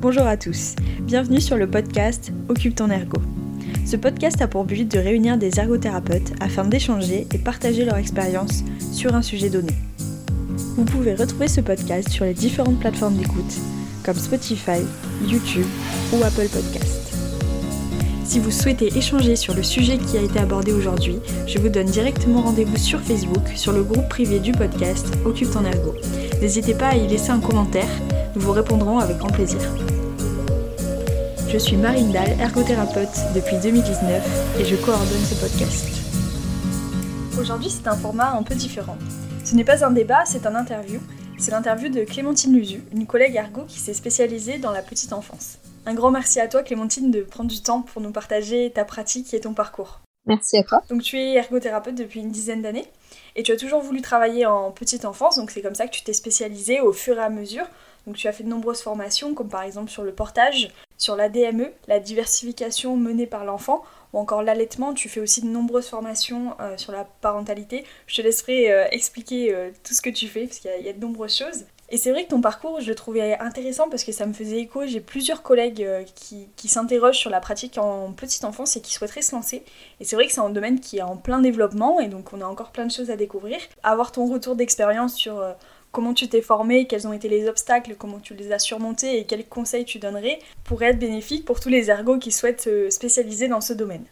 Bonjour à tous, bienvenue sur le podcast Occupe ton ergo. Ce podcast a pour but de réunir des ergothérapeutes afin d'échanger et partager leur expérience sur un sujet donné. Vous pouvez retrouver ce podcast sur les différentes plateformes d'écoute comme Spotify, YouTube ou Apple Podcast. Si vous souhaitez échanger sur le sujet qui a été abordé aujourd'hui, je vous donne directement rendez-vous sur Facebook sur le groupe privé du podcast Occupe ton ergo. N'hésitez pas à y laisser un commentaire, nous vous répondrons avec grand plaisir. Je suis Marine Dahl, ergothérapeute depuis 2019 et je coordonne ce podcast. Aujourd'hui, c'est un format un peu différent. Ce n'est pas un débat, c'est un interview. C'est l'interview de Clémentine Luzu, une collègue ergo qui s'est spécialisée dans la petite enfance. Un grand merci à toi Clémentine de prendre du temps pour nous partager ta pratique et ton parcours. Merci à toi. Donc tu es ergothérapeute depuis une dizaine d'années et tu as toujours voulu travailler en petite enfance, donc c'est comme ça que tu t'es spécialisée au fur et à mesure. Donc tu as fait de nombreuses formations comme par exemple sur le portage, sur la DME, la diversification menée par l'enfant ou encore l'allaitement. Tu fais aussi de nombreuses formations euh, sur la parentalité. Je te laisserai euh, expliquer euh, tout ce que tu fais parce qu'il y, a de nombreuses choses. Et c'est vrai que ton parcours, je le trouvais intéressant parce que ça me faisait écho. J'ai plusieurs collègues qui, qui s'interrogent sur la pratique en petite enfance et qui souhaiteraient se lancer. Et c'est vrai que c'est un domaine qui est en plein développement et donc on a encore plein de choses à découvrir. Avoir ton retour d'expérience sur comment tu t'es formé, quels ont été les obstacles, comment tu les as surmontés et quels conseils tu donnerais pourrait être bénéfique pour tous les ergots qui souhaitent se spécialiser dans ce domaine.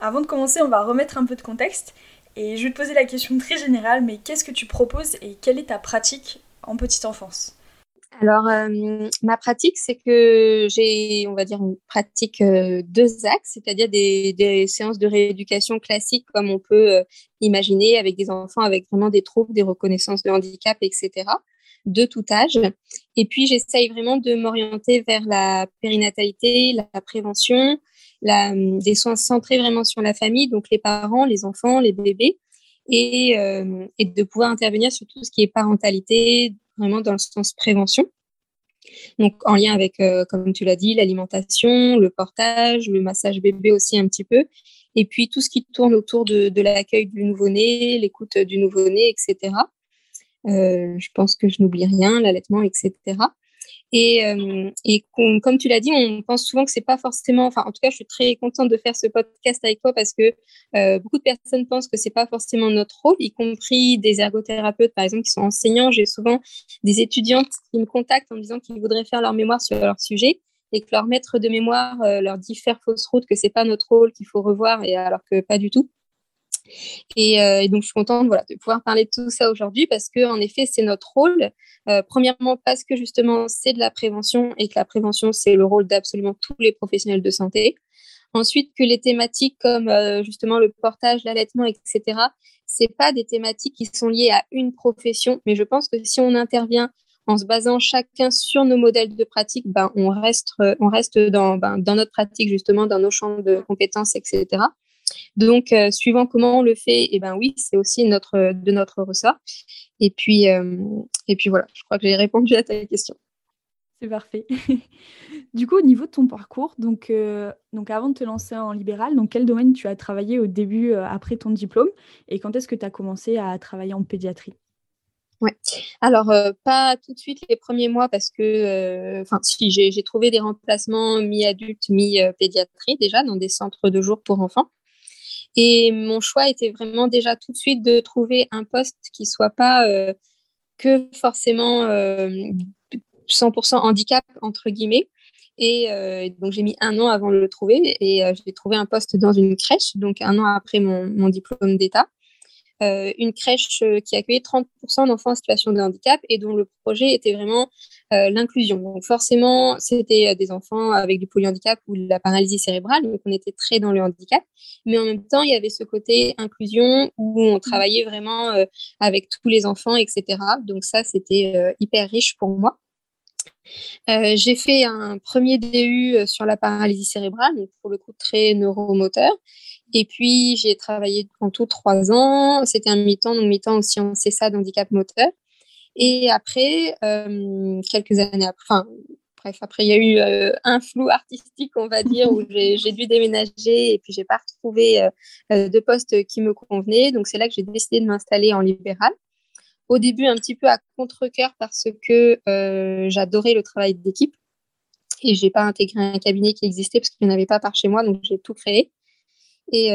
Avant de commencer, on va remettre un peu de contexte et je vais te poser la question très générale, mais qu'est-ce que tu proposes et quelle est ta pratique en petite enfance? Alors, euh, ma pratique, c'est que j'ai, on va dire, une pratique euh, deux axes, c'est-à-dire des, séances de rééducation classiques comme on peut euh, imaginer avec des enfants avec vraiment des troubles, des reconnaissances de handicap, etc., de tout âge. Et puis, j'essaye vraiment de m'orienter vers la périnatalité, la prévention, la, des soins centrés vraiment sur la famille, donc les parents, les enfants, les bébés, et, et de pouvoir intervenir sur tout ce qui est parentalité, vraiment dans le sens prévention. Donc, en lien avec, euh, comme tu l'as dit, l'alimentation, le portage, le massage bébé aussi un petit peu, et puis tout ce qui tourne autour de, l'accueil du nouveau-né, l'écoute du nouveau-né, etc. Euh, je pense que je n'oublie rien, l'allaitement, etc. Et, euh, comme tu l'as dit, on pense souvent que c'est pas forcément. Enfin, en tout cas, je suis très contente de faire ce podcast avec toi parce que euh, beaucoup de personnes pensent que c'est pas forcément notre rôle, y compris des ergothérapeutes, par exemple, qui sont enseignants. J'ai souvent des étudiantes qui me contactent en me disant qu'ils voudraient faire leur mémoire sur leur sujet et que leur maître de mémoire euh, leur dit faire fausse route, que c'est pas notre rôle, qu'il faut revoir, et alors que pas du tout. Euh, et, donc, je suis contente de pouvoir parler de tout ça aujourd'hui parce que, en effet, c'est notre rôle. Euh, premièrement, parce que justement, c'est de la prévention et que la prévention, c'est le rôle d'absolument tous les professionnels de santé. Ensuite, que les thématiques comme euh, justement le portage, l'allaitement, etc., c'est pas des thématiques qui sont liées à une profession, mais je pense que si on intervient en se basant chacun sur nos modèles de pratique, ben, on reste, on reste dans, ben, dans notre pratique, justement, dans nos champs de compétences, etc. Donc, euh, suivant comment on le fait, eh ben oui, c'est aussi notre, de notre ressort. Et puis, euh, et puis voilà, je crois que j'ai répondu à ta question. C'est parfait. du coup, au niveau de ton parcours, donc, euh, donc avant de te lancer en libéral, dans quel domaine tu as travaillé au début, après ton diplôme, et quand est-ce que tu as commencé à travailler en pédiatrie? Ouais. Alors, pas tout de suite les premiers mois parce que, enfin, si j'ai trouvé des remplacements mi-adulte, mi-pédiatrie déjà dans des centres de jour pour enfants. Et mon choix était vraiment déjà tout de suite de trouver un poste qui soit pas euh, que forcément 100% euh, handicap, entre guillemets. Et euh, donc, j'ai mis un an avant de le trouver et j'ai trouvé un poste dans une crèche, donc un an après mon diplôme d'État. Euh, une crèche euh, qui accueillait 30% d'enfants en situation de handicap et dont le projet était vraiment euh, l'inclusion. Donc forcément, c'était des enfants avec du polyhandicap ou de la paralysie cérébrale, donc on était très dans le handicap. Mais en même temps, il y avait ce côté inclusion où on travaillait vraiment avec tous les enfants, etc. Donc ça, c'était hyper riche pour moi. j'ai fait un premier DU sur la paralysie cérébrale, donc pour le coup très neuromoteur. Et puis, j'ai travaillé en tout trois ans. C'était un mi-temps, donc mi-temps aussi en CESA d'handicap moteur. Et après, euh, quelques années après, enfin, bref, après, il y a eu euh, un flou artistique, on va dire, où j'ai dû déménager et puis j'ai pas retrouvé euh, de poste qui me convenait. Donc, c'est là que j'ai décidé de m'installer en libéral. Au début, un petit peu à contre-cœur parce que j'adorais le travail d'équipe. Et j'ai pas intégré un cabinet qui existait parce qu'il n'y en avait pas par chez moi, donc j'ai tout créé. Et,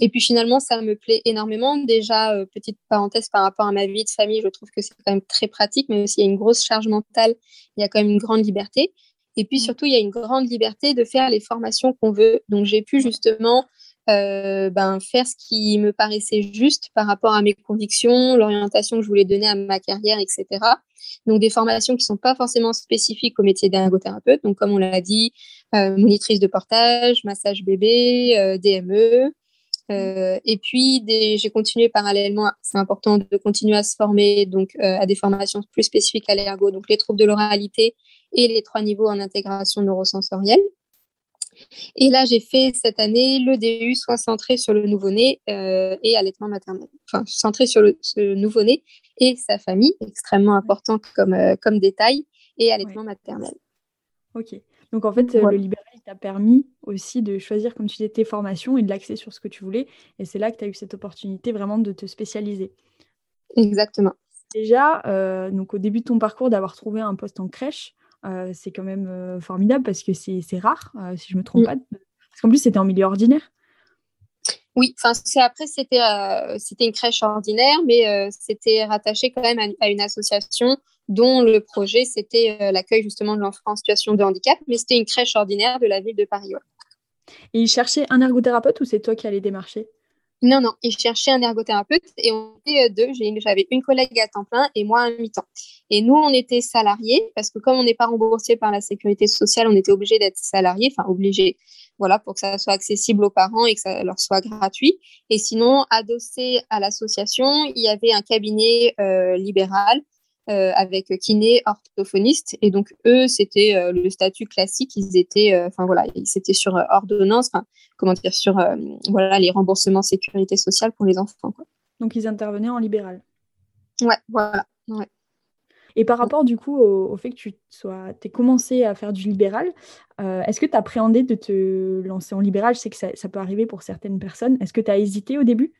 et, puis finalement, ça me plaît énormément. Déjà, petite parenthèse par rapport à ma vie de famille, je trouve que c'est quand même très pratique, même s'il y a une grosse charge mentale, il y a quand même une grande liberté. Et puis mmh. surtout, il y a une grande liberté de faire les formations qu'on veut. Donc j'ai pu justement euh, ben, faire ce qui me paraissait juste par rapport à mes convictions, l'orientation que je voulais donner à ma carrière, etc. Donc des formations qui sont pas forcément spécifiques au métier d'ergothérapeute. Donc comme on l'a dit, euh, monitrice de portage, massage bébé, euh, DME. Euh, et puis j'ai continué parallèlement, c'est important de continuer à se former donc euh, à des formations plus spécifiques à l'ergo, donc les troubles de l'oralité et les trois niveaux en intégration neurosensorielle. Et là, j'ai fait cette année le DU, soit centré sur le nouveau-né euh, et allaitement maternel. Enfin, centré sur le, nouveau-né et sa famille, extrêmement important comme, euh, comme détail, et allaitement maternel. Ok. Donc en fait, le libéral t'a permis aussi de choisir, comme tu disais, tes formations et de l'axer sur ce que tu voulais. Et c'est là que tu as eu cette opportunité vraiment de te spécialiser. Exactement. Déjà, euh, donc au début de ton parcours, d'avoir trouvé un poste en crèche, euh, c'est quand même euh, formidable parce que c'est rare, euh, si je me trompe pas. Parce qu'en plus, c'était en milieu ordinaire. Oui, enfin après c'était c'était une crèche ordinaire, mais c'était rattaché quand même à, une association dont le projet c'était l'accueil justement de l'enfant en situation de handicap, mais c'était une crèche ordinaire de la ville de Paris. Et ils cherchaient un ergothérapeute ou c'est toi qui allais démarcher? Non, non, ils cherchaient un ergothérapeute et on était deux. J'avais une collègue à temps plein et moi à mi-temps. Et nous, on était salariés parce que comme on n'est pas remboursé par la sécurité sociale, on était obligé d'être salariés, enfin obligé, voilà, pour que ça soit accessible aux parents et que ça leur soit gratuit. Et sinon, adossé à l'association, il y avait un cabinet euh, libéral euh, avec kiné, orthophoniste. Et donc, eux, c'était euh, le statut classique. Ils étaient, euh, enfin voilà, c'était sur ordonnance, comment dire, sur voilà, les remboursements sécurité sociale pour les enfants. Quoi. Donc, ils intervenaient en libéral. Ouais, voilà. Ouais. Et par rapport du coup au, fait que tu sois, aies commencé à faire du libéral, est-ce que tu as appréhendé de te lancer en libéral? Je sais que ça, ça peut arriver pour certaines personnes. Est-ce que tu as hésité au début?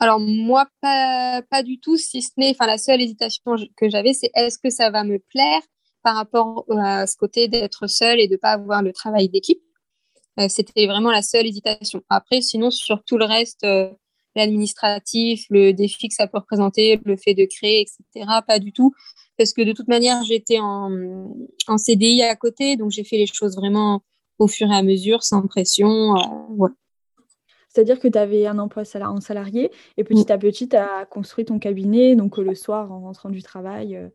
Alors moi, pas, du tout, si ce n'est, enfin la seule hésitation que j'avais, c'est est-ce que ça va me plaire par rapport à ce côté d'être seule et de ne pas avoir le travail d'équipe? Euh, c'était vraiment la seule hésitation. Après, sinon, sur tout le reste, euh, l'administratif, le défi que ça peut représenter, le fait de créer, etc., pas du tout. Parce que de toute manière, j'étais en, en CDI à côté, donc j'ai fait les choses vraiment au fur et à mesure, sans pression. Euh, voilà. C'est-à-dire que tu avais un emploi en salarié et petit à petit, tu as construit ton cabinet, donc euh, le soir en rentrant du travail. Euh.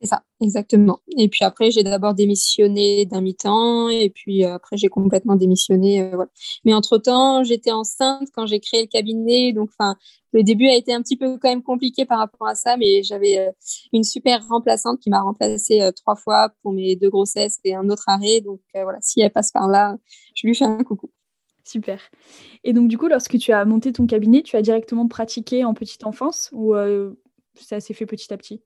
C'est ça, exactement. Et puis après, j'ai d'abord démissionné d'un mi-temps et puis euh, après, j'ai complètement démissionné. Mais entre-temps, j'étais enceinte quand j'ai créé le cabinet. Donc, le début a été un petit peu quand même compliqué par rapport à ça, mais j'avais une super remplaçante qui m'a remplacée trois fois pour mes deux grossesses et un autre arrêt. Donc, voilà, si elle passe par là, je lui fais un coucou. Super. Et donc, du coup, lorsque tu as monté ton cabinet, tu as directement pratiqué en petite enfance ou euh, ça s'est fait petit à petit?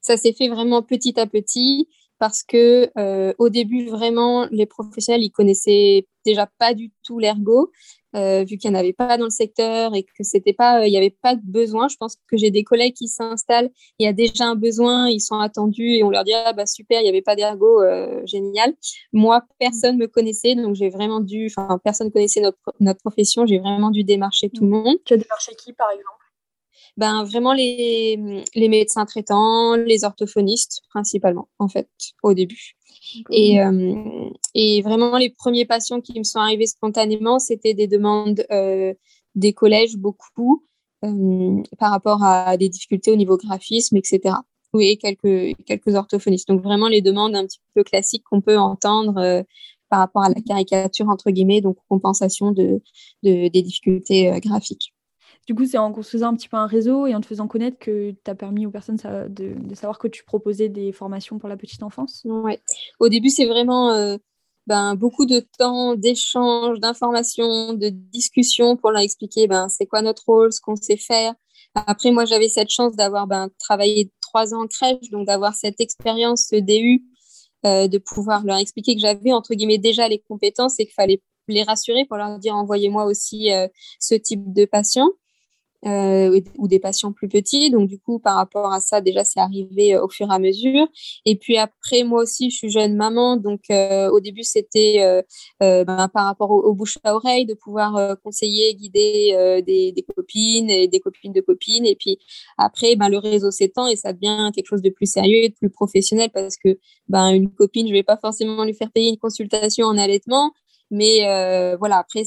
Ça s'est fait vraiment petit à petit parce que euh, au début, vraiment, les professionnels, ils connaissaient déjà pas du tout l'ergo. Euh, vu qu'il n'y en avait pas dans le secteur et que c'était pas, euh, il n'y avait pas de besoin. Je pense que j'ai des collègues qui s'installent, il y a déjà un besoin, ils sont attendus et on leur dit ah bah super, il n'y avait pas d'ergo, euh, génial. Moi, personne me connaissait, donc j'ai vraiment dû, enfin personne connaissait notre, notre profession, j'ai vraiment dû démarcher tout le monde. Tu as démarché qui par exemple? Ben vraiment les, les médecins traitants, les orthophonistes principalement en fait au début. Et, euh, et vraiment, les premiers patients qui me sont arrivés spontanément, c'était des demandes euh, des collèges, beaucoup, euh, par rapport à des difficultés au niveau graphisme, etc. Oui, quelques, quelques orthophonistes. Donc, vraiment, les demandes un petit peu classiques qu'on peut entendre par rapport à la caricature, entre guillemets, donc compensation de, de des difficultés graphiques. Du coup, c'est en construisant un petit peu un réseau et en te faisant connaître que tu as permis aux personnes de, savoir que tu proposais des formations pour la petite enfance Oui. Au début, c'est vraiment euh, ben, beaucoup de temps d'échange, d'informations, de discussion pour leur expliquer ben, c'est quoi notre rôle, ce qu'on sait faire. Après, moi, j'avais cette chance d'avoir ben, travaillé trois ans en crèche, donc d'avoir cette expérience, ce DU, euh, de pouvoir leur expliquer que j'avais, entre guillemets, déjà les compétences et qu'il fallait les rassurer pour leur dire envoyez-moi aussi euh, ce type de patient. Euh, ou des patients plus petits. Donc, du coup, par rapport à ça, déjà, c'est arrivé euh, au fur et à mesure. Et puis après, moi aussi, je suis jeune maman. Donc, euh, au début, c'était ben, par rapport au, bouche à oreille, de pouvoir conseiller, guider des, des, copines et des copines de copines. Et puis après, ben, le réseau s'étend et ça devient quelque chose de plus sérieux et de plus professionnel parce que ben, une copine, je vais pas forcément lui faire payer une consultation en allaitement. Mais euh, voilà, après,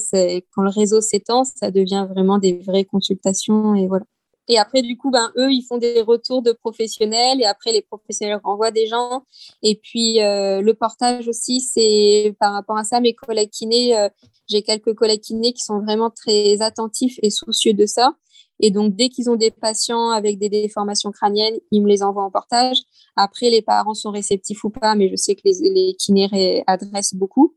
quand le réseau s'étend, ça devient vraiment des vraies consultations et voilà. Et après, du coup, ben, eux, ils font des retours de professionnels et après, les professionnels renvoient des gens. Et puis, euh, le portage aussi, c'est par rapport à ça, mes collègues kinés, euh, j'ai quelques collègues kinés qui sont vraiment très attentifs et soucieux de ça. Et donc, dès qu'ils ont des patients avec des déformations crâniennes, ils me les envoient en portage. Après, les parents sont réceptifs ou pas, mais je sais que les, les kinés adressent beaucoup.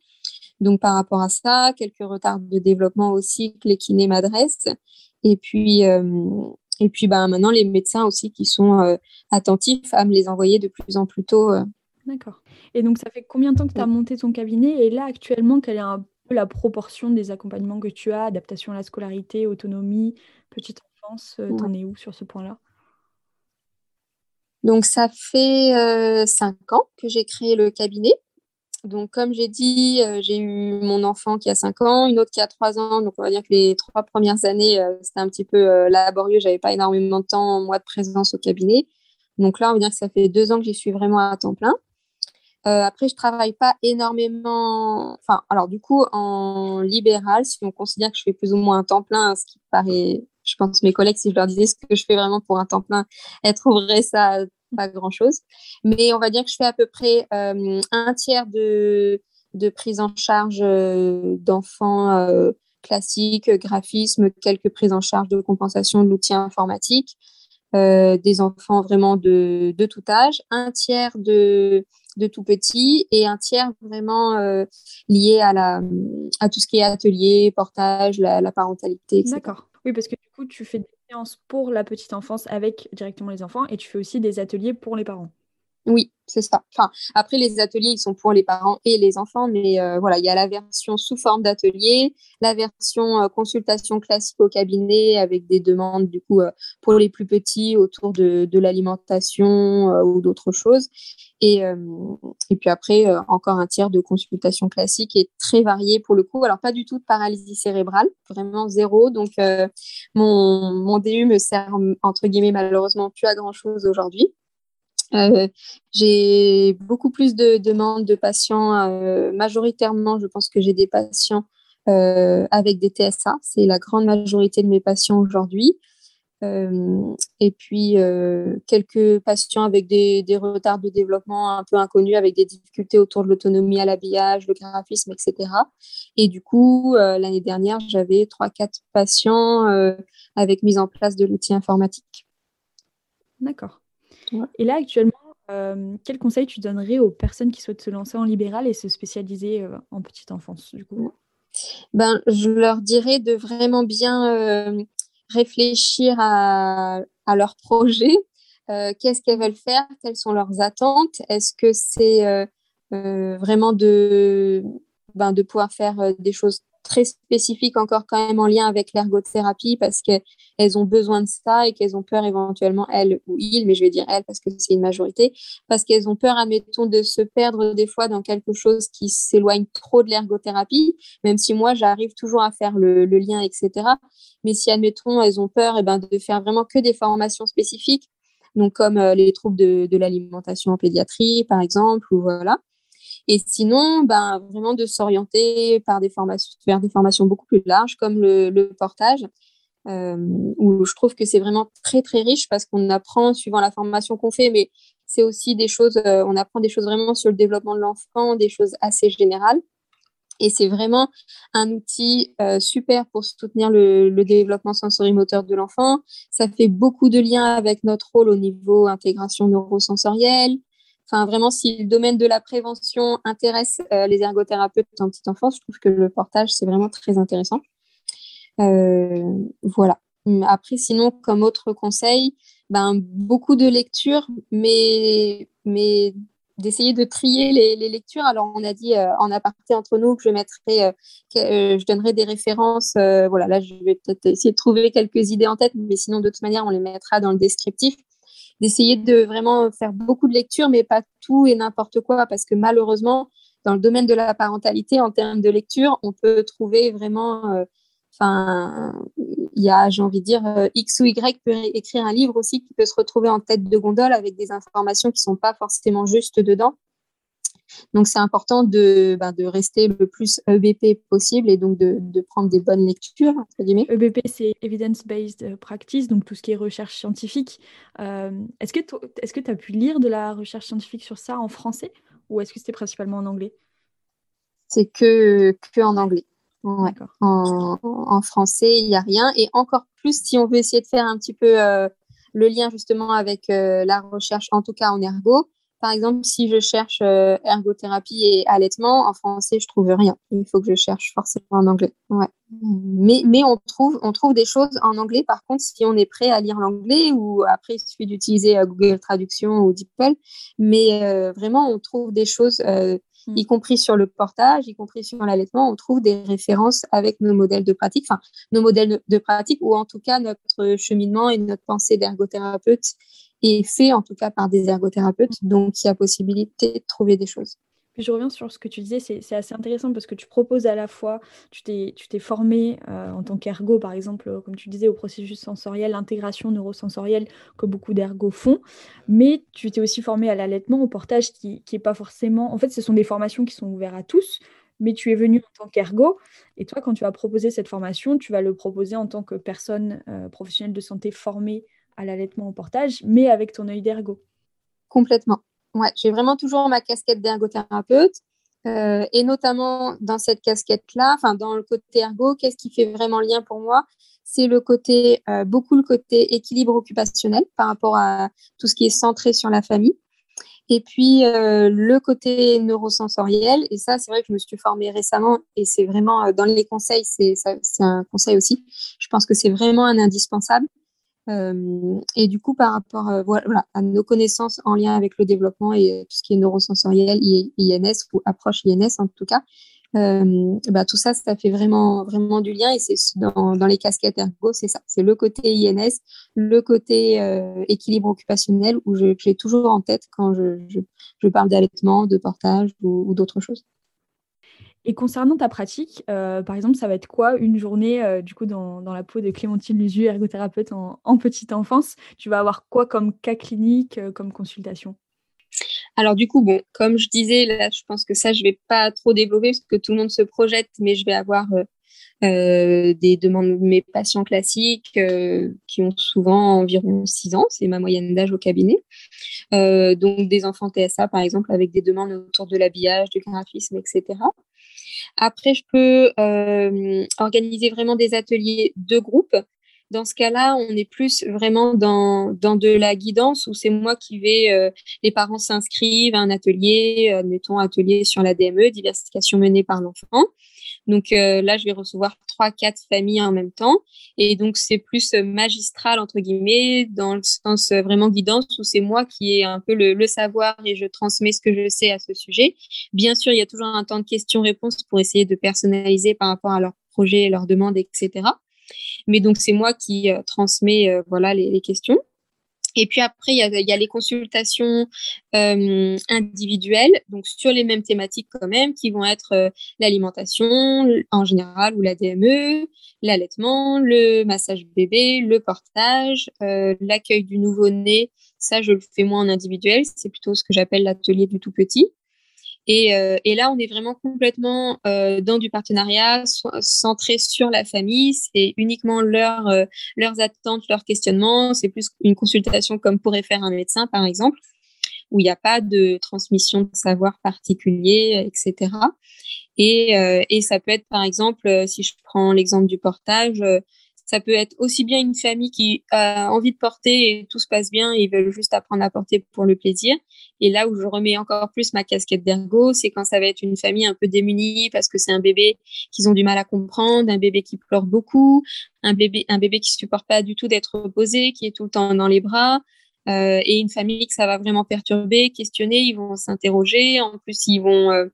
Donc, par rapport à ça, quelques retards de développement aussi que les kinés m'adressent. Et puis, euh, et puis ben, maintenant, les médecins aussi qui sont euh, attentifs à me les envoyer de plus en plus tôt. Euh. D'accord. Et donc, ça fait combien de temps que tu as monté ton cabinet? Et là, actuellement, quelle est un peu la proportion des accompagnements que tu as? Adaptation à la scolarité, autonomie, petite enfance T'en es où sur ce point-là? Donc, ça fait cinq ans que j'ai créé le cabinet. Donc, comme j'ai dit, euh, j'ai eu mon enfant qui a 5 ans, une autre qui a 3 ans. Donc, on va dire que les trois premières années, euh, c'était un petit peu euh, laborieux. J'avais pas énormément de temps, moi, de présence au cabinet. Donc là, on va dire que ça fait deux ans que j'y suis vraiment à temps plein. après, je travaille pas énormément. Enfin, alors du coup, en libéral, si on considère que je fais plus ou moins un temps plein, ce qui paraît, je pense mes collègues, si je leur disais ce que je fais vraiment pour un temps plein, elles trouveraient ça pas grand-chose. Mais on va dire que je fais à peu près euh, un tiers de, de prise en charge euh, d'enfants euh, classiques, graphisme, quelques prises en charge de compensation de l'outil informatique, des enfants vraiment de, de, tout âge, un tiers de, de tout petit et un tiers vraiment lié à, la, à tout ce qui est atelier, portage, la, parentalité, etc. D'accord. Oui, parce que du coup, tu fais des pour la petite enfance avec directement les enfants et tu fais aussi des ateliers pour les parents. Oui, c'est ça. Enfin, après, les ateliers, ils sont pour les parents et les enfants, mais euh, voilà, il y a la version sous forme d'atelier, la version euh, consultation classique au cabinet avec des demandes, du coup, euh, pour les plus petits autour de, de l'alimentation ou d'autres choses. Et, et puis après, encore un tiers de consultation classique et très varié pour le coup. Alors, pas du tout de paralysie cérébrale, vraiment zéro. Donc, mon, mon DU me sert, entre guillemets, malheureusement plus à grand-chose aujourd'hui. Euh, j'ai beaucoup plus de demandes de patients. Euh, majoritairement, je pense que j'ai des patients euh, avec des TSA. C'est la grande majorité de mes patients aujourd'hui. et puis quelques patients avec des, des, retards de développement un peu inconnus, avec des difficultés autour de l'autonomie à l'habillage, le graphisme, etc. Et du coup, l'année dernière, j'avais 3-4 patients avec mise en place de l'outil informatique. D'accord. Et là, actuellement, euh, quel conseil tu donnerais aux personnes qui souhaitent se lancer en libéral et se spécialiser euh, en petite enfance, du coup? Ben, Je leur dirais de vraiment bien euh, réfléchir à, à, leur projet. Qu'est-ce qu'elles veulent faire? Quelles sont leurs attentes? Est-ce que c'est vraiment de, ben, de pouvoir faire des choses très spécifiques encore quand même en lien avec l'ergothérapie parce qu'elles ont besoin de ça et qu'elles ont peur éventuellement, elles ou ils, mais je vais dire elles parce que c'est une majorité, parce qu'elles ont peur, admettons, de se perdre des fois dans quelque chose qui s'éloigne trop de l'ergothérapie, même si moi, j'arrive toujours à faire le, lien, etc. Mais si, admettons, elles ont peur et eh ben, de faire vraiment que des formations spécifiques, donc comme euh, les troubles de, de l'alimentation en pédiatrie, par exemple, ou voilà, et sinon, ben, vraiment de s'orienter par des formations, vers des formations beaucoup plus larges, comme le, portage, euh, où je trouve que c'est vraiment très, très riche parce qu'on apprend suivant la formation qu'on fait, mais c'est aussi des choses, euh, on apprend des choses vraiment sur le développement de l'enfant, des choses assez générales. Et c'est vraiment un outil euh, super pour soutenir le, le développement sensorimoteur de l'enfant. Ça fait beaucoup de liens avec notre rôle au niveau intégration neurosensorielle, Enfin, vraiment, si le domaine de la prévention intéresse euh, les ergothérapeutes en petite enfance, je trouve que le portage, c'est vraiment très intéressant. Euh, voilà. Après, sinon, comme autre conseil, ben, beaucoup de lectures, mais, mais d'essayer de trier les, lectures. Alors, on a dit en aparté entre nous que je mettrai, je donnerai des références. voilà, là, je vais peut-être essayer de trouver quelques idées en tête, mais sinon, de toute manière, on les mettra dans le descriptif. D'essayer de vraiment faire beaucoup de lectures, mais pas tout et n'importe quoi, parce que malheureusement, dans le domaine de la parentalité, en termes de lecture, on peut trouver vraiment Enfin, il y a, j'ai envie de dire, euh, X ou Y peut écrire un livre aussi qui peut se retrouver en tête de gondole avec des informations qui ne sont pas forcément justes dedans. Donc, c'est important de, ben, de rester le plus EBP possible et donc de, de prendre des bonnes lectures, entre guillemets. EBP, c'est Evidence-Based Practice, donc tout ce qui est recherche scientifique. Euh, est-ce que tu as pu lire de la recherche scientifique sur ça en français ou est-ce que c'était principalement en anglais? C'est que, que en anglais. En, français, il n'y a rien. Et encore plus si on veut essayer de faire un petit peu euh, le lien justement avec euh, la recherche, en tout cas en ergo. Par exemple, si je cherche euh, ergothérapie et allaitement, en français, je trouve rien. Il faut que je cherche forcément en anglais. Ouais. Mais, mais on, trouve, on trouve des choses en anglais, par contre, si on est prêt à lire l'anglais, ou après, il suffit d'utiliser Google Traduction ou DeepL. Mais vraiment, on trouve des choses y compris sur le portage, y compris sur l'allaitement, on trouve des références avec nos modèles de pratique, enfin nos modèles de pratique ou en tout cas notre cheminement et notre pensée d'ergothérapeute est fait en tout cas par des ergothérapeutes, donc il y a possibilité de trouver des choses. Je reviens sur ce que tu disais, c'est assez intéressant parce que tu proposes à la fois, tu t'es formé euh, en tant qu'ergo, par exemple, euh, comme tu disais, au processus sensoriel, l'intégration neurosensorielle que beaucoup d'ergos font, mais tu t'es aussi formé à l'allaitement, au portage, qui n'est pas forcément... En fait, ce sont des formations qui sont ouvertes à tous, mais tu es venu en tant qu'ergo, et toi, quand tu vas proposer cette formation, tu vas le proposer en tant que personne euh, professionnelle de santé formée à l'allaitement au portage, mais avec ton œil d'ergo. Complètement. Ouais, j'ai vraiment toujours ma casquette d'ergothérapeute. Euh, et notamment dans cette casquette-là, enfin dans le côté ergo, qu'est-ce qui fait vraiment lien pour moi? C'est le côté, euh, beaucoup le côté équilibre occupationnel par rapport à tout ce qui est centré sur la famille. Et puis euh, le côté neurosensoriel, et ça c'est vrai que je me suis formée récemment et c'est vraiment dans les conseils, c'est un conseil aussi. Je pense que c'est vraiment un indispensable. Euh, et du coup, par rapport euh, à nos connaissances en lien avec le développement et tout ce qui est neurosensoriel, INS ou approche INS en tout cas, euh, bah, tout ça, ça fait vraiment, vraiment du lien. Et c'est dans, les casquettes ergo, c'est ça. C'est le côté INS, le côté équilibre occupationnel où j'ai toujours en tête quand je parle d'allaitement, de portage ou d'autres choses. Et concernant ta pratique, euh, par exemple, ça va être quoi une journée euh, du coup dans, la peau de Clémentine Lusu, ergothérapeute en, petite enfance? Tu vas avoir quoi comme cas clinique, euh, comme consultation? Alors du coup, bon, comme je disais, là, je pense que ça, je vais pas trop développer parce que tout le monde se projette, mais je vais avoir des demandes de mes patients classiques qui ont souvent environ 6 ans, c'est ma moyenne d'âge au cabinet. donc des enfants TSA, par exemple, avec des demandes autour de l'habillage, du graphisme, etc. Après, je peux euh, organiser vraiment des ateliers de groupe. Dans ce cas-là, on est plus vraiment dans, de la guidance où c'est moi qui vais, euh, les parents s'inscrivent à un atelier, admettons atelier sur la DME, diversification menée par l'enfant. Donc euh, là, je vais recevoir trois, quatre familles en même temps. Et donc, c'est plus euh, magistral, entre guillemets, dans le sens euh, vraiment guidance, où c'est moi qui ai un peu le, savoir et je transmets ce que je sais à ce sujet. Bien sûr, il y a toujours un temps de questions-réponses pour essayer de personnaliser par rapport à leur projet, leurs demandes, etc. Mais donc, c'est moi qui transmets voilà, les questions. Et puis après, il y a, les consultations euh, individuelles, donc sur les mêmes thématiques quand même, qui vont être euh, l'alimentation en général ou la DME, l'allaitement, le massage bébé, le portage, euh, l'accueil du nouveau-né. Ça, je le fais moins en individuel, c'est plutôt ce que j'appelle l'atelier du tout petit. Euh, et, là, on est vraiment complètement euh, dans du partenariat centré sur la famille. C'est uniquement euh, leurs attentes, leurs questionnements. C'est plus une consultation comme pourrait faire un médecin, par exemple, où il n'y a pas de transmission de savoir particulier, etc. Et, et ça peut être, par exemple, si je prends l'exemple du portage, ça peut être aussi bien une famille qui a envie de porter et tout se passe bien et ils veulent juste apprendre à porter pour le plaisir. Et là où je remets encore plus ma casquette d'ergo, c'est quand ça va être une famille un peu démunie parce que c'est un bébé qu'ils ont du mal à comprendre, un bébé qui pleure beaucoup, un bébé, un bébé qui supporte pas du tout d'être posé, qui est tout le temps dans les bras. et une famille que ça va vraiment perturber, questionner, ils vont s'interroger. En plus, ils vont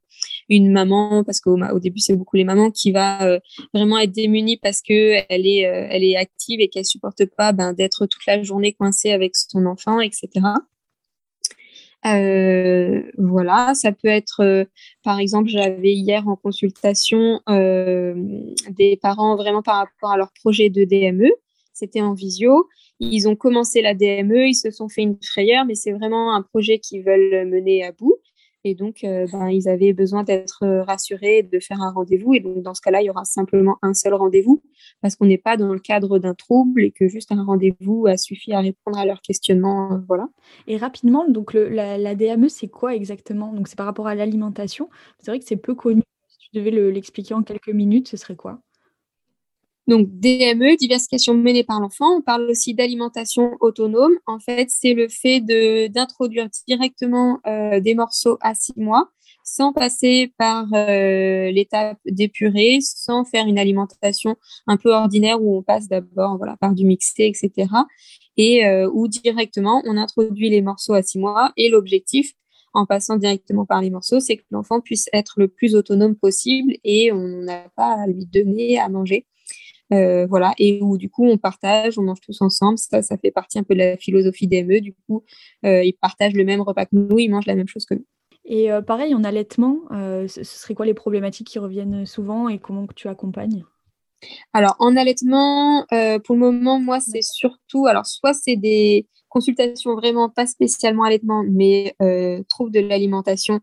une maman, parce qu'au au début c'est beaucoup les mamans qui va vraiment être démunie parce que elle est, elle est active et qu'elle supporte pas ben, d'être toute la journée coincée avec son enfant, etc. Euh, voilà, ça peut être, euh, par exemple, j'avais hier en consultation euh, des parents vraiment par rapport à leur projet de DME. C'était en visio. Ils ont commencé la DME, ils se sont fait une frayeur, mais c'est vraiment un projet qu'ils veulent mener à bout. Et donc, euh, ben, ils avaient besoin d'être euh, rassurés, de faire un rendez-vous. Et donc, dans ce cas-là, il y aura simplement un seul rendez-vous parce qu'on n'est pas dans le cadre d'un trouble et que juste un rendez-vous a suffi à répondre à leurs questionnements. Euh, voilà. Et rapidement, donc la, DME, c'est quoi exactement? Donc, c'est par rapport à l'alimentation. C'est vrai que c'est peu connu. Si tu devais l'expliquer en quelques minutes, ce serait quoi? Donc, DME, diversification menée par l'enfant. On parle aussi d'alimentation autonome. En fait, c'est le fait d'introduire directement euh, des morceaux à six mois sans passer par euh, l'étape d'épurer, sans faire une alimentation un peu ordinaire où on passe d'abord voilà, par du mixé, etc. Et euh, où directement on introduit les morceaux à six mois. Et l'objectif, en passant directement par les morceaux, c'est que l'enfant puisse être le plus autonome possible et on n'a pas à lui donner à manger. Euh, voilà, et où du coup on partage, on mange tous ensemble. Ça, ça fait partie un peu de la philosophie DME. Du coup, euh, ils partagent le même repas que nous, ils mangent la même chose que nous. Et euh, pareil, en allaitement, ce serait quoi les problématiques qui reviennent souvent et comment tu accompagnes? Alors, en allaitement, pour le moment, moi, c'est surtout, alors soit c'est des consultations vraiment pas spécialement allaitement, mais troubles de l'alimentation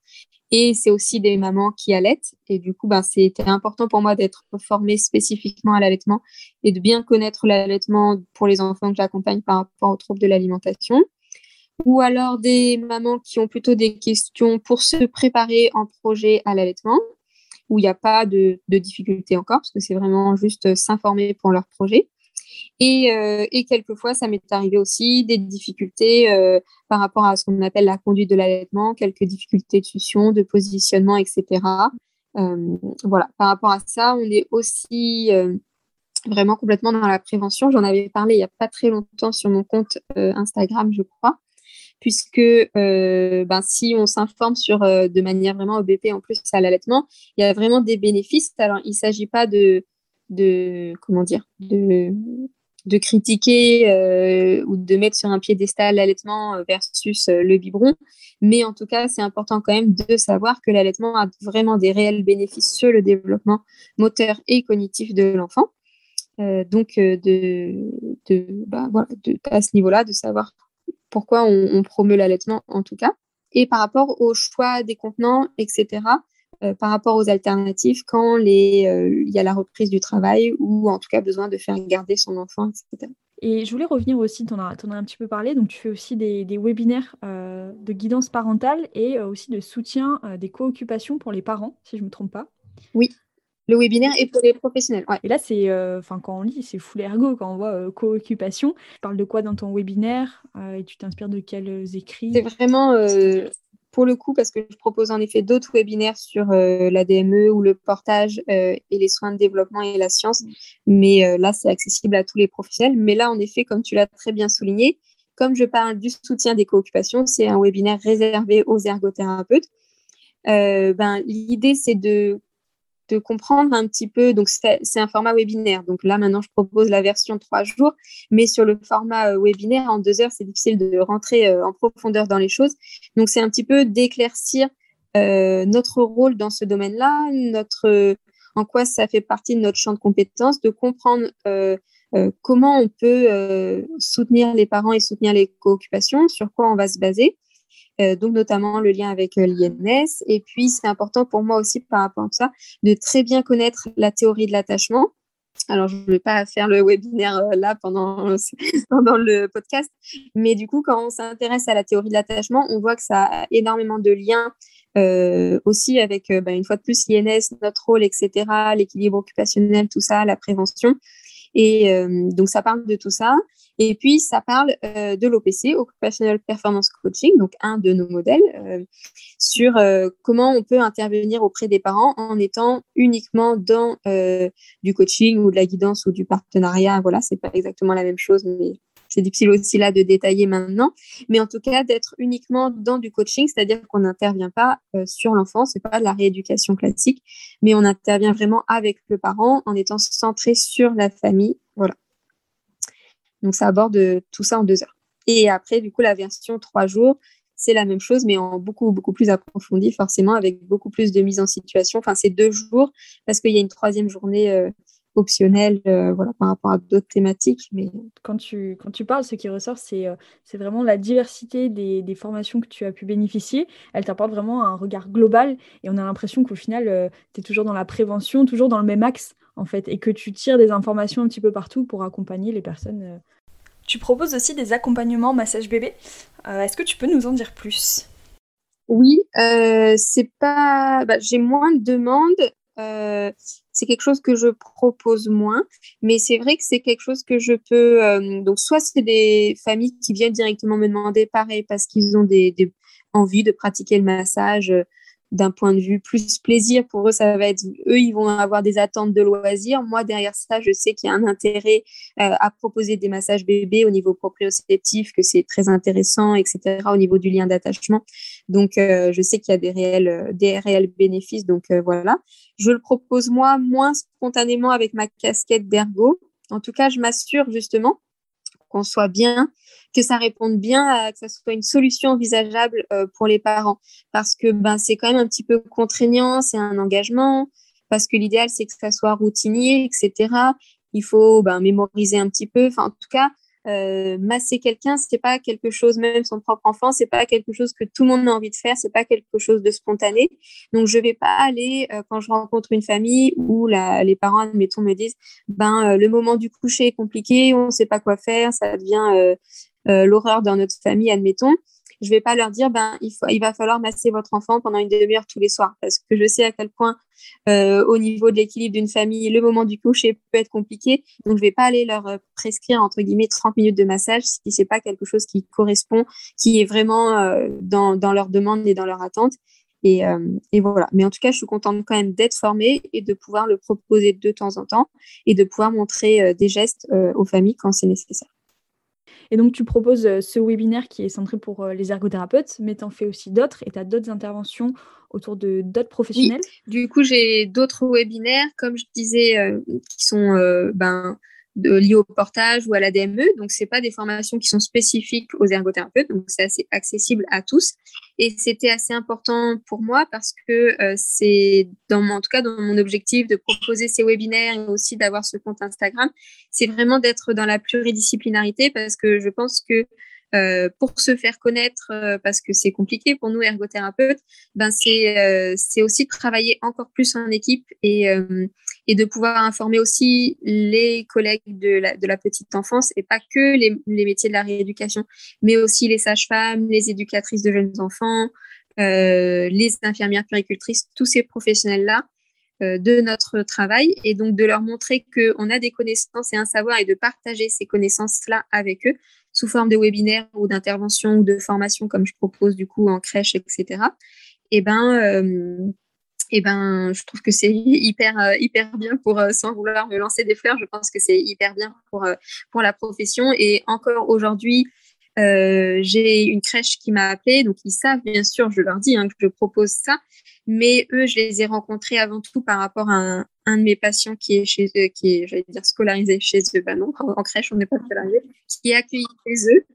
et c'est aussi des mamans qui allaitent. Et du coup, ben, c'était important pour moi d'être formée spécifiquement à l'allaitement et de bien connaître l'allaitement pour les enfants que j'accompagne par rapport aux troubles de l'alimentation. Ou alors des mamans qui ont plutôt des questions pour se préparer en projet à l'allaitement, où il n'y a pas de, de difficulté encore, parce que c'est vraiment juste s'informer pour leur projet. Euh, et, quelquefois, ça m'est arrivé aussi des difficultés euh, par rapport à ce qu'on appelle la conduite de l'allaitement, quelques difficultés de succion, de positionnement, etc. Euh, voilà, par rapport à ça, on est aussi vraiment complètement dans la prévention. J'en avais parlé il n'y a pas très longtemps sur mon compte Instagram, je crois, puisque ben, si on s'informe sur de manière vraiment OBP en plus à l'allaitement, il y a vraiment des bénéfices. Alors, il ne s'agit pas de, de comment dire de de critiquer euh, ou de mettre sur un piédestal l'allaitement euh, versus euh, le biberon. Mais en tout cas, c'est important quand même de savoir que l'allaitement a vraiment des réels bénéfices sur le développement moteur et cognitif de l'enfant. donc, de, de, bah, voilà, à ce niveau-là, de savoir pourquoi on promeut l'allaitement en tout cas. Et par rapport au choix des contenants, etc., euh, par rapport aux alternatives quand euh, il y a la reprise du travail ou en tout cas besoin de faire garder son enfant, etc. Et je voulais revenir aussi, tu en, as un petit peu parlé, donc tu fais aussi des, webinaires euh, de guidance parentale et aussi de soutien des co-occupations pour les parents, si je ne me trompe pas. Oui, le webinaire est pour les professionnels. Et là, c'est, enfin, quand on lit, c'est full ergo quand on voit co-occupation. Tu parles de quoi dans ton webinaire et tu t'inspires de quels écrits? C'est vraiment pour le coup, parce que je propose en effet d'autres webinaires sur euh, la DME ou le portage euh, et les soins de développement et la science, mais euh, là, c'est accessible à tous les professionnels. Mais là, en effet, comme tu l'as très bien souligné, comme je parle du soutien des cooccupations, c'est un webinaire réservé aux ergothérapeutes. ben, L'idée, c'est de de comprendre un petit peu. Donc, c'est un format webinaire. Donc là, maintenant, je propose la version trois jours. Mais sur le format euh, webinaire, en deux heures, c'est difficile de rentrer euh, en profondeur dans les choses. Donc, c'est un petit peu d'éclaircir euh, notre rôle dans ce domaine-là, notre en quoi ça fait partie de notre champ de compétences, de comprendre comment on peut soutenir les parents et soutenir les co-occupations, sur quoi on va se baser. Euh, donc notamment le lien avec euh, l'INS. Et puis, c'est important pour moi aussi par rapport à ça de très bien connaître la théorie de l'attachement. Alors, je ne vais pas faire le webinaire euh, là pendant, le podcast, mais du coup, quand on s'intéresse à la théorie de l'attachement, on voit que ça a énormément de liens aussi avec, bah, une fois de plus, l'INS, notre rôle, etc., l'équilibre occupationnel, tout ça, la prévention. Et donc, ça parle de tout ça. Et puis, ça parle euh, de l'OPC, Occupational Performance Coaching, donc un de nos modèles, euh, sur euh, comment on peut intervenir auprès des parents en étant uniquement dans du coaching ou de la guidance ou du partenariat. Voilà, c'est pas exactement la même chose, mais c'est difficile aussi là de détailler maintenant, mais en tout cas d'être uniquement dans du coaching, c'est-à-dire qu'on n'intervient pas sur l'enfant, c'est pas de la rééducation classique, mais on intervient vraiment avec le parent en étant centré sur la famille, voilà. Donc ça aborde tout ça en deux heures. Et après, du coup, la version trois jours, c'est la même chose, mais en beaucoup, beaucoup plus approfondi, forcément, avec beaucoup plus de mise en situation. Enfin, c'est deux jours, parce qu'il y a une troisième journée euh, optionnelle euh, voilà, par rapport à d'autres thématiques. Mais... Quand, tu, parles, ce qui ressort, c'est euh, c'est vraiment la diversité des, des, formations que tu as pu bénéficier. Elle t'apporte vraiment un regard global, et on a l'impression qu'au final, tu es toujours dans la prévention, toujours dans le même axe, en fait, et que tu tires des informations un petit peu partout pour accompagner les personnes tu proposes aussi des accompagnements massage bébé. Euh, est-ce que tu peux nous en dire plus? Oui, euh, c'est pas. Bah, j'ai moins de demandes. Euh, c'est quelque chose que je propose moins, mais c'est vrai que c'est quelque chose que je peux. donc, soit c'est des familles qui viennent directement me demander pareil parce qu'ils ont des, des envies de pratiquer le massage d'un point de vue plus plaisir, pour eux, ça va être, eux, ils vont avoir des attentes de loisirs. Moi, derrière ça, je sais qu'il y a un intérêt euh, à proposer des massages bébés au niveau proprioceptif, que c'est très intéressant, etc., au niveau du lien d'attachement. Donc, euh, je sais qu'il y a des réels, euh, des réels bénéfices. Donc, voilà. Je le propose, moi, moins spontanément avec ma casquette d'ergo. En tout cas, je m'assure justement qu'on soit bien, que ça réponde bien, à, que ça soit une solution envisageable euh, pour les parents. Parce que ben, c'est quand même un petit peu contraignant, c'est un engagement, parce que l'idéal, c'est que ça soit routinier, etc. Il faut ben, mémoriser un petit peu. Enfin, en tout cas, euh, masser quelqu'un, c'est pas quelque chose, même son propre enfant, c'est pas quelque chose que tout le monde a envie de faire, c'est pas quelque chose de spontané. Donc je vais pas aller euh, quand je rencontre une famille où la, les parents, admettons, me disent, ben euh, le moment du coucher est compliqué, on sait pas quoi faire, ça devient l'horreur dans notre famille, admettons je vais pas leur dire ben il, va falloir masser votre enfant pendant une demi-heure tous les soirs parce que je sais à quel point euh, au niveau de l'équilibre d'une famille le moment du coucher peut être compliqué donc je vais pas aller leur euh, prescrire entre guillemets 30 minutes de massage si c'est pas quelque chose qui correspond qui est vraiment euh, dans, dans leur demande et dans leur attente et, et, voilà. Mais en tout cas, je suis contente quand même d'être formée et de pouvoir le proposer de temps en temps et de pouvoir montrer des gestes aux familles quand c'est nécessaire. Et donc, tu proposes euh, ce webinaire qui est centré pour euh, les ergothérapeutes, mais tu en fais aussi d'autres et tu as d'autres interventions autour de d'autres professionnels? Du coup, j'ai d'autres webinaires, comme je disais, euh, qui sont ben, de, liées au portage ou à la DME. Donc, ce pas des formations qui sont spécifiques aux ergothérapeutes, donc c'est assez accessible à tous. Et c'était assez important pour moi parce que euh, c'est, dans en tout cas, dans mon objectif de proposer ces webinaires et aussi d'avoir ce compte Instagram, c'est vraiment d'être dans la pluridisciplinarité parce que je pense que euh, pour se faire connaître, euh, parce que c'est compliqué pour nous ergothérapeutes, ben c'est euh, c'est aussi travailler encore plus en équipe et et de pouvoir informer aussi les collègues de la, petite enfance et pas que les, métiers de la rééducation, mais aussi les sages-femmes, les éducatrices de jeunes enfants, les infirmières puricultrices, tous ces professionnels-là de notre travail et donc de leur montrer qu'on a des connaissances et un savoir et de partager ces connaissances-là avec eux sous forme de webinaires ou d'interventions ou de formations comme je propose du coup en crèche, etc. Et ben, euh, et ben, je trouve que c'est hyper, euh, hyper bien pour, euh, sans vouloir me lancer des fleurs, je pense que c'est hyper bien pour, pour la profession. Et encore aujourd'hui, j'ai une crèche qui m'a appelé, donc ils savent bien sûr, je leur dis hein, que je propose ça, mais eux, je les ai rencontrés avant tout par rapport à un, de mes patients qui est chez qui j'allais dire, scolarisé chez eux, ben non, en, crèche, on n'est pas scolarisé, qui est accueilli chez eux,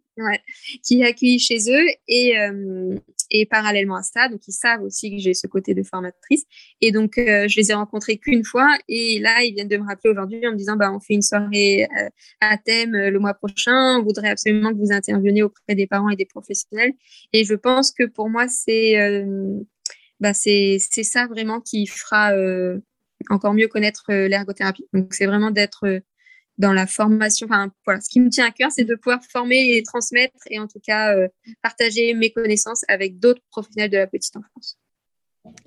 qui est chez eux, et, euh, et parallèlement à ça, donc ils savent aussi que j'ai ce côté de formatrice, et donc euh, je les ai rencontrés qu'une fois, et là, ils viennent de me rappeler aujourd'hui en me disant, bah, on fait une soirée euh, à thème le mois prochain, on voudrait absolument que vous interveniez auprès des parents et des professionnels, et je pense que pour moi, c'est bah, c'est ça vraiment qui fera encore mieux connaître euh, l'ergothérapie. Donc, c'est vraiment d'être euh, dans la formation. Ce qui me tient à cœur, c'est de pouvoir former et transmettre et en tout cas euh, partager mes connaissances avec d'autres professionnels de la petite enfance.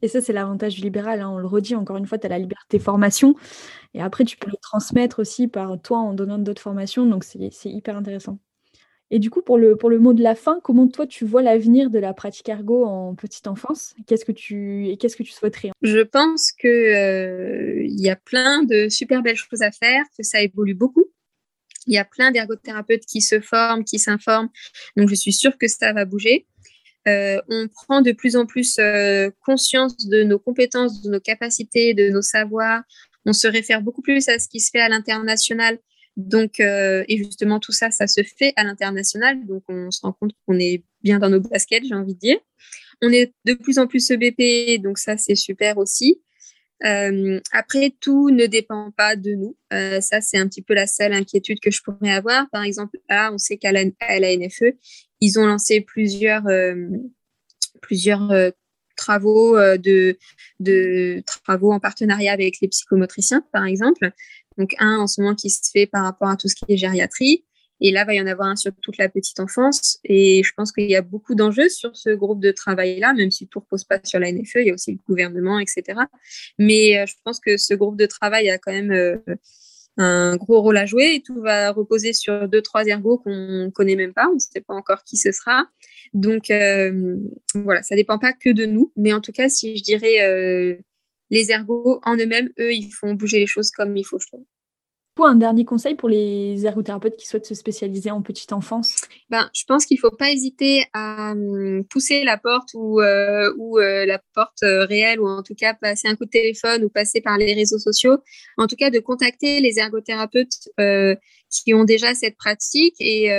Et ça, c'est l'avantage du libéral. Hein. On le redit encore une fois, tu as la liberté formation. Et après, tu peux le transmettre aussi par toi en donnant d'autres formations. Donc, c'est hyper intéressant. Et du coup, pour le, pour le mot de la fin, comment toi tu vois l'avenir de la pratique ergo en petite enfance? Qu'est-ce que tu qu'est-ce que tu souhaiterais Je pense que euh, il y a plein de super belles choses à faire, que ça évolue beaucoup. Il y a plein d'ergothérapeutes qui se forment, qui s'informent. Donc, je suis sûre que ça va bouger. Euh, on prend de plus en plus euh, conscience de nos compétences, de nos capacités, de nos savoirs. On se réfère beaucoup plus à ce qui se fait à l'international. Donc, euh, et justement, tout ça, ça se fait à l'international. Donc, on se rend compte qu'on est bien dans nos baskets, j'ai envie de dire. On est de plus en plus EBP, donc ça, c'est super aussi. Euh, après, tout ne dépend pas de nous. Euh, ça, c'est un petit peu la seule inquiétude que je pourrais avoir. Par exemple, là, on sait qu'à la, NFE, ils ont lancé plusieurs, travaux de, de travaux en partenariat avec les psychomotriciens, par exemple. Donc, un en ce moment qui se fait par rapport à tout ce qui est gériatrie. Et là, il va y en avoir un sur toute la petite enfance. Et je pense qu'il y a beaucoup d'enjeux sur ce groupe de travail-là, même si tout ne repose pas sur la NFE, il y a aussi le gouvernement, etc. Mais euh, je pense que ce groupe de travail a quand même euh, un gros rôle à jouer et tout va reposer sur deux, trois ergots qu'on connaît même pas. On ne sait pas encore qui ce sera. Donc, euh, voilà, ça dépend pas que de nous. Mais en tout cas, si je dirais les ergots en eux-mêmes, eux, ils font bouger les choses comme il faut, je trouve un dernier conseil pour les ergothérapeutes qui souhaitent se spécialiser en petite enfance? Ben, Je pense qu'il ne faut pas hésiter à hum, pousser la porte ou, euh, ou euh, la porte euh, réelle ou en tout cas passer un coup de téléphone ou passer par les réseaux sociaux. En tout cas, de contacter les ergothérapeutes qui ont déjà cette pratique et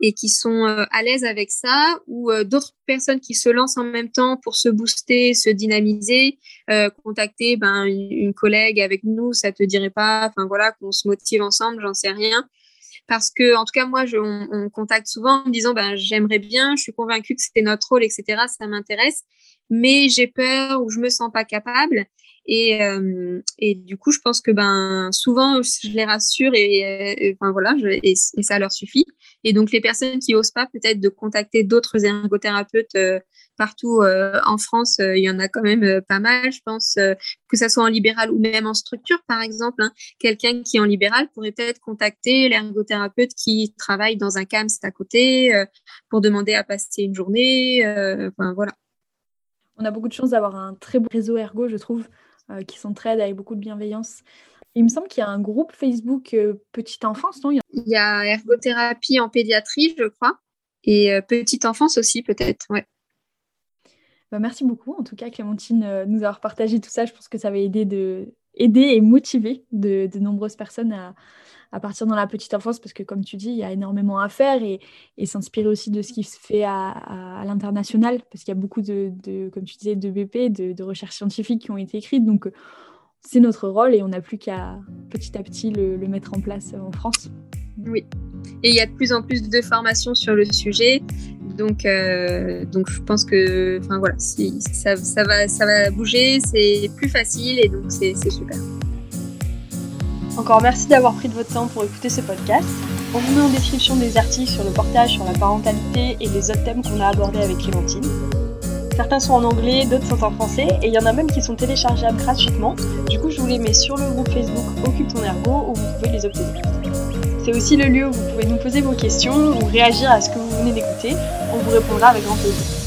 et qui sont euh, à l'aise avec ça, ou euh, d'autres personnes qui se lancent en même temps pour se booster, se dynamiser, euh, contacter ben, une, collègue avec nous, ça te dirait pas, enfin voilà, qu'on se motive ensemble, j'en sais rien. Parce que, en tout cas, moi, je, on, on contacte souvent en me disant, ben, j'aimerais bien, je suis convaincue que c'est notre rôle, etc., ça m'intéresse, mais j'ai peur ou je me sens pas capable. Et, euh, et du coup, je pense que ben souvent, je les rassure et, enfin voilà, et, ça leur suffit. Et donc, les personnes qui osent pas peut-être de contacter d'autres ergothérapeutes euh, partout euh, en France, il y en a quand même pas mal, je pense, que ça soit en libéral ou même en structure, par exemple. Hein. Quelqu'un qui est en libéral pourrait peut-être contacter l'ergothérapeute qui travaille dans un CAMS à côté pour demander à passer une journée. enfin voilà. On a beaucoup de chance d'avoir un très beau réseau ergo, je trouve. Euh, qui s'entraident avec beaucoup de bienveillance. Il me semble qu'il y a un groupe Facebook euh, Petite Enfance, non? Il y a ergothérapie en pédiatrie, je crois, et euh, Petite Enfance aussi, peut-être, ouais. Bah, merci beaucoup, en tout cas, Clémentine, nous avoir partagé tout ça. Je pense que ça va aider, de... aider et motiver de, nombreuses personnes à, à partir dans la petite enfance, parce que comme tu dis, il y a énormément à faire et, s'inspirer aussi de ce qui se fait à, l'international, parce qu'il y a beaucoup de, comme tu disais, de BP, de, recherches scientifiques qui ont été écrites. Donc, c'est notre rôle et on n'a plus qu'à petit à petit le, mettre en place en France. Oui. Et il y a de plus en plus de formations sur le sujet. Donc, euh, donc je pense que enfin, voilà, ça, ça, va, ça va bouger, c'est plus facile et donc c'est super. Encore merci d'avoir pris de votre temps pour écouter ce podcast. On vous met en description des articles sur le portage sur la parentalité et les autres thèmes qu'on a abordés avec Clémentine. Certains sont en anglais, d'autres sont en français, et il y en a même qui sont téléchargeables gratuitement. Du coup, je vous les mets sur le groupe Facebook Occupe ton ergo où vous pouvez les obtenir. C'est aussi le lieu où vous pouvez nous poser vos questions ou réagir à ce que vous venez d'écouter. On vous répondra avec grand plaisir.